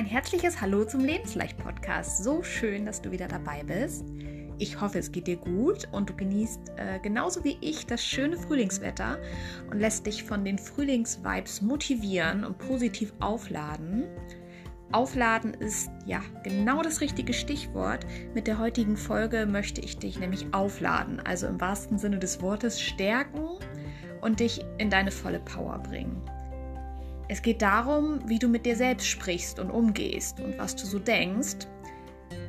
ein herzliches Hallo zum Lebensleicht-Podcast. So schön, dass du wieder dabei bist. Ich hoffe, es geht dir gut und du genießt äh, genauso wie ich das schöne Frühlingswetter und lässt dich von den Frühlingsvibes motivieren und positiv aufladen. Aufladen ist ja genau das richtige Stichwort. Mit der heutigen Folge möchte ich dich nämlich aufladen, also im wahrsten Sinne des Wortes stärken und dich in deine volle Power bringen. Es geht darum, wie du mit dir selbst sprichst und umgehst und was du so denkst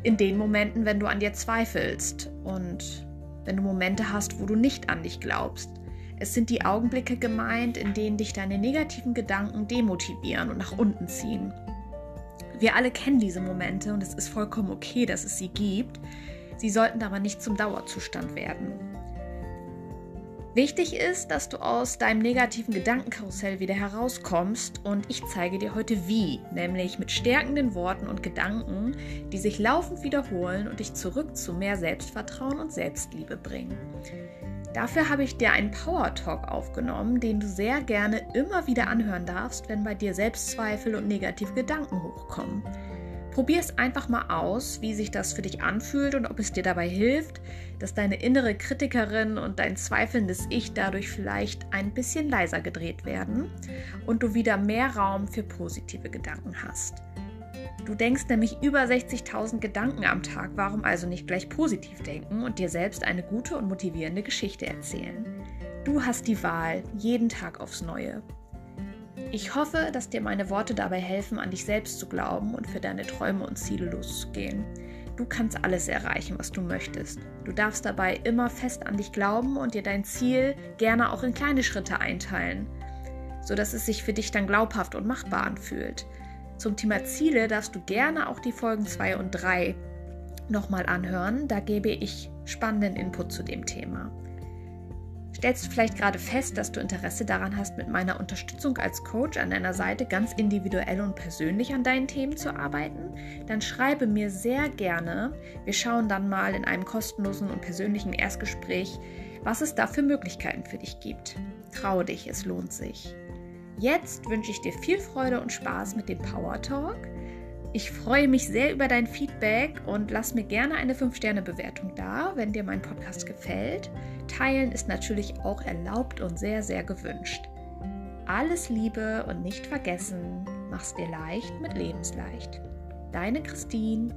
in den Momenten, wenn du an dir zweifelst und wenn du Momente hast, wo du nicht an dich glaubst. Es sind die Augenblicke gemeint, in denen dich deine negativen Gedanken demotivieren und nach unten ziehen. Wir alle kennen diese Momente und es ist vollkommen okay, dass es sie gibt. Sie sollten aber nicht zum Dauerzustand werden. Wichtig ist, dass du aus deinem negativen Gedankenkarussell wieder herauskommst und ich zeige dir heute wie, nämlich mit stärkenden Worten und Gedanken, die sich laufend wiederholen und dich zurück zu mehr Selbstvertrauen und Selbstliebe bringen. Dafür habe ich dir einen Power Talk aufgenommen, den du sehr gerne immer wieder anhören darfst, wenn bei dir Selbstzweifel und negative Gedanken hochkommen. Probier es einfach mal aus, wie sich das für dich anfühlt und ob es dir dabei hilft, dass deine innere Kritikerin und dein zweifelndes Ich dadurch vielleicht ein bisschen leiser gedreht werden und du wieder mehr Raum für positive Gedanken hast. Du denkst nämlich über 60.000 Gedanken am Tag, warum also nicht gleich positiv denken und dir selbst eine gute und motivierende Geschichte erzählen? Du hast die Wahl, jeden Tag aufs Neue. Ich hoffe, dass dir meine Worte dabei helfen, an dich selbst zu glauben und für deine Träume und Ziele loszugehen. Du kannst alles erreichen, was du möchtest. Du darfst dabei immer fest an dich glauben und dir dein Ziel gerne auch in kleine Schritte einteilen, sodass es sich für dich dann glaubhaft und machbar anfühlt. Zum Thema Ziele darfst du gerne auch die Folgen 2 und 3 nochmal anhören. Da gebe ich spannenden Input zu dem Thema. Stellst du vielleicht gerade fest, dass du Interesse daran hast, mit meiner Unterstützung als Coach an deiner Seite ganz individuell und persönlich an deinen Themen zu arbeiten? Dann schreibe mir sehr gerne. Wir schauen dann mal in einem kostenlosen und persönlichen Erstgespräch, was es da für Möglichkeiten für dich gibt. Traue dich, es lohnt sich. Jetzt wünsche ich dir viel Freude und Spaß mit dem Power Talk. Ich freue mich sehr über dein Feedback und lass mir gerne eine 5-Sterne-Bewertung da, wenn dir mein Podcast gefällt. Teilen ist natürlich auch erlaubt und sehr, sehr gewünscht. Alles Liebe und nicht vergessen, mach's dir leicht mit Lebensleicht. Deine Christine.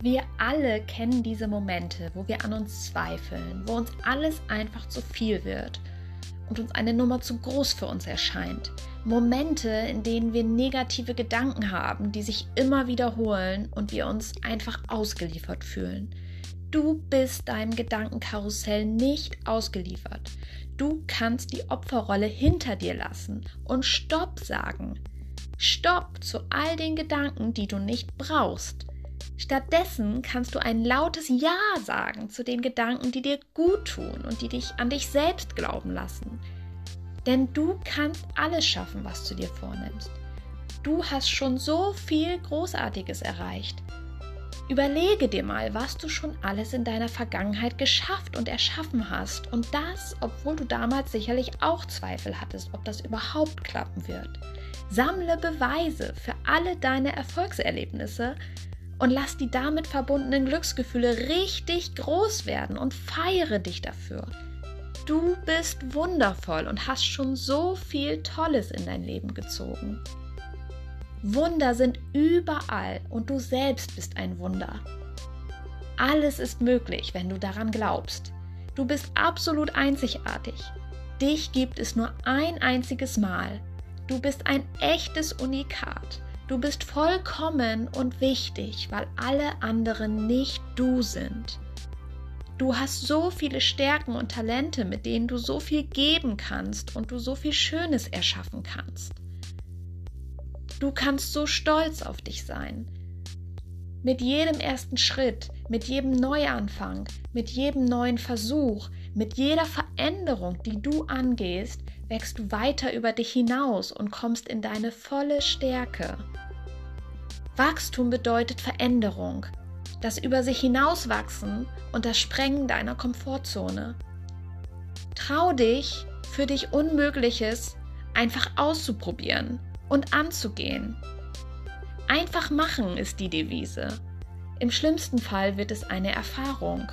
Wir alle kennen diese Momente, wo wir an uns zweifeln, wo uns alles einfach zu viel wird und uns eine Nummer zu groß für uns erscheint. Momente, in denen wir negative Gedanken haben, die sich immer wiederholen und wir uns einfach ausgeliefert fühlen. Du bist deinem Gedankenkarussell nicht ausgeliefert. Du kannst die Opferrolle hinter dir lassen und Stopp sagen. Stopp zu all den Gedanken, die du nicht brauchst. Stattdessen kannst du ein lautes Ja sagen zu den Gedanken, die dir gut tun und die dich an dich selbst glauben lassen. Denn du kannst alles schaffen, was du dir vornimmst. Du hast schon so viel Großartiges erreicht. Überlege dir mal, was du schon alles in deiner Vergangenheit geschafft und erschaffen hast. Und das, obwohl du damals sicherlich auch Zweifel hattest, ob das überhaupt klappen wird. Sammle Beweise für alle deine Erfolgserlebnisse und lass die damit verbundenen Glücksgefühle richtig groß werden und feiere dich dafür. Du bist wundervoll und hast schon so viel Tolles in dein Leben gezogen. Wunder sind überall und du selbst bist ein Wunder. Alles ist möglich, wenn du daran glaubst. Du bist absolut einzigartig. Dich gibt es nur ein einziges Mal. Du bist ein echtes Unikat. Du bist vollkommen und wichtig, weil alle anderen nicht du sind. Du hast so viele Stärken und Talente, mit denen du so viel geben kannst und du so viel Schönes erschaffen kannst. Du kannst so stolz auf dich sein. Mit jedem ersten Schritt, mit jedem Neuanfang, mit jedem neuen Versuch, mit jeder Veränderung, die du angehst, wächst du weiter über dich hinaus und kommst in deine volle Stärke. Wachstum bedeutet Veränderung, das über sich hinauswachsen und das Sprengen deiner Komfortzone. Trau dich, für dich Unmögliches einfach auszuprobieren und anzugehen. Einfach machen ist die Devise. Im schlimmsten Fall wird es eine Erfahrung.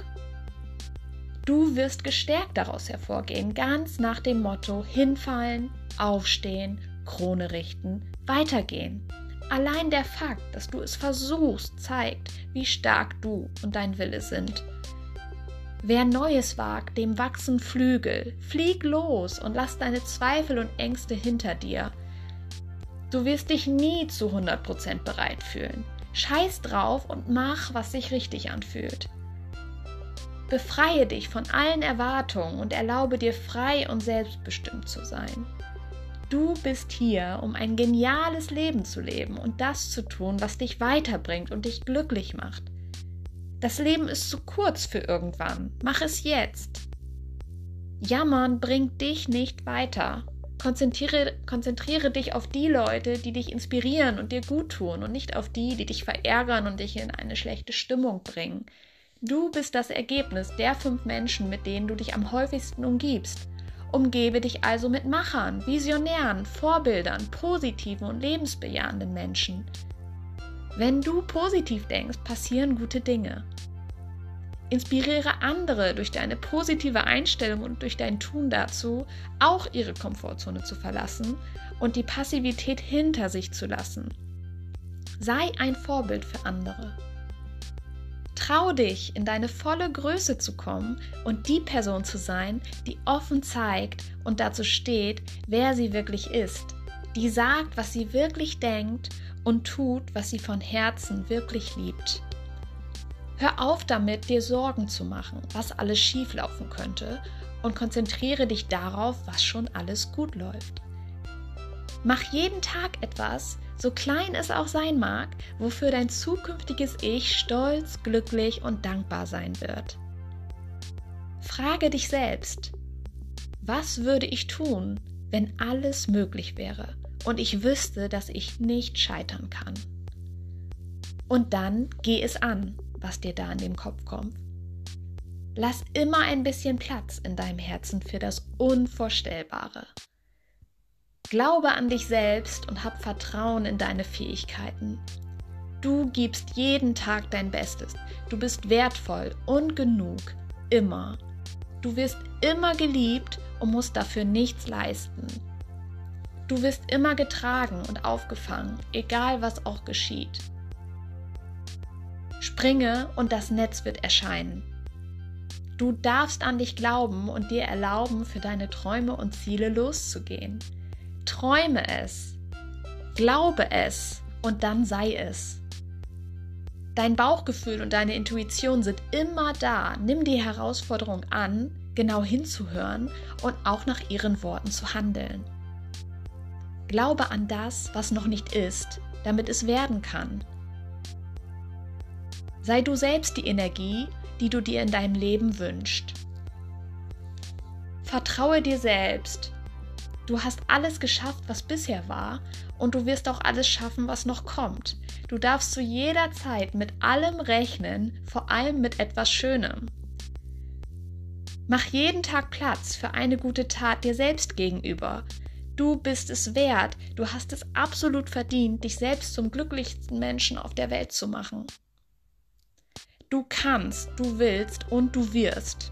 Du wirst gestärkt daraus hervorgehen, ganz nach dem Motto hinfallen, aufstehen, Krone richten, weitergehen. Allein der Fakt, dass du es versuchst, zeigt, wie stark du und dein Wille sind. Wer Neues wagt, dem wachsen Flügel. Flieg los und lass deine Zweifel und Ängste hinter dir. Du wirst dich nie zu 100% bereit fühlen. Scheiß drauf und mach, was sich richtig anfühlt. Befreie dich von allen Erwartungen und erlaube dir frei und selbstbestimmt zu sein. Du bist hier, um ein geniales Leben zu leben und das zu tun, was dich weiterbringt und dich glücklich macht. Das Leben ist zu kurz für irgendwann. Mach es jetzt. Jammern bringt dich nicht weiter. Konzentriere, konzentriere dich auf die Leute, die dich inspirieren und dir gut tun und nicht auf die, die dich verärgern und dich in eine schlechte Stimmung bringen. Du bist das Ergebnis der fünf Menschen, mit denen du dich am häufigsten umgibst. Umgebe dich also mit Machern, Visionären, Vorbildern, positiven und lebensbejahenden Menschen. Wenn du positiv denkst, passieren gute Dinge. Inspiriere andere durch deine positive Einstellung und durch dein Tun dazu, auch ihre Komfortzone zu verlassen und die Passivität hinter sich zu lassen. Sei ein Vorbild für andere. Trau dich, in deine volle Größe zu kommen und die Person zu sein, die offen zeigt und dazu steht, wer sie wirklich ist, die sagt, was sie wirklich denkt und tut, was sie von Herzen wirklich liebt. Hör auf damit, dir Sorgen zu machen, was alles schieflaufen könnte und konzentriere dich darauf, was schon alles gut läuft. Mach jeden Tag etwas, so klein es auch sein mag, wofür dein zukünftiges Ich stolz, glücklich und dankbar sein wird. Frage dich selbst, was würde ich tun, wenn alles möglich wäre und ich wüsste, dass ich nicht scheitern kann? Und dann geh es an was dir da in den Kopf kommt. Lass immer ein bisschen Platz in deinem Herzen für das Unvorstellbare. Glaube an dich selbst und hab Vertrauen in deine Fähigkeiten. Du gibst jeden Tag dein Bestes. Du bist wertvoll und genug. Immer. Du wirst immer geliebt und musst dafür nichts leisten. Du wirst immer getragen und aufgefangen, egal was auch geschieht. Springe und das Netz wird erscheinen. Du darfst an dich glauben und dir erlauben, für deine Träume und Ziele loszugehen. Träume es, glaube es und dann sei es. Dein Bauchgefühl und deine Intuition sind immer da. Nimm die Herausforderung an, genau hinzuhören und auch nach ihren Worten zu handeln. Glaube an das, was noch nicht ist, damit es werden kann. Sei du selbst die Energie, die du dir in deinem Leben wünschst. Vertraue dir selbst. Du hast alles geschafft, was bisher war, und du wirst auch alles schaffen, was noch kommt. Du darfst zu jeder Zeit mit allem rechnen, vor allem mit etwas Schönem. Mach jeden Tag Platz für eine gute Tat dir selbst gegenüber. Du bist es wert, du hast es absolut verdient, dich selbst zum glücklichsten Menschen auf der Welt zu machen. Du kannst, du willst und du wirst.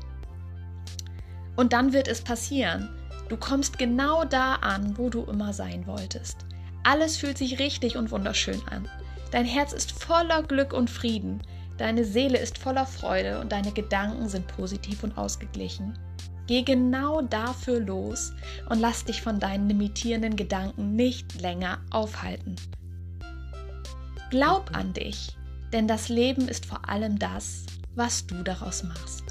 Und dann wird es passieren. Du kommst genau da an, wo du immer sein wolltest. Alles fühlt sich richtig und wunderschön an. Dein Herz ist voller Glück und Frieden. Deine Seele ist voller Freude und deine Gedanken sind positiv und ausgeglichen. Geh genau dafür los und lass dich von deinen limitierenden Gedanken nicht länger aufhalten. Glaub an dich denn das Leben ist vor allem das, was du daraus machst.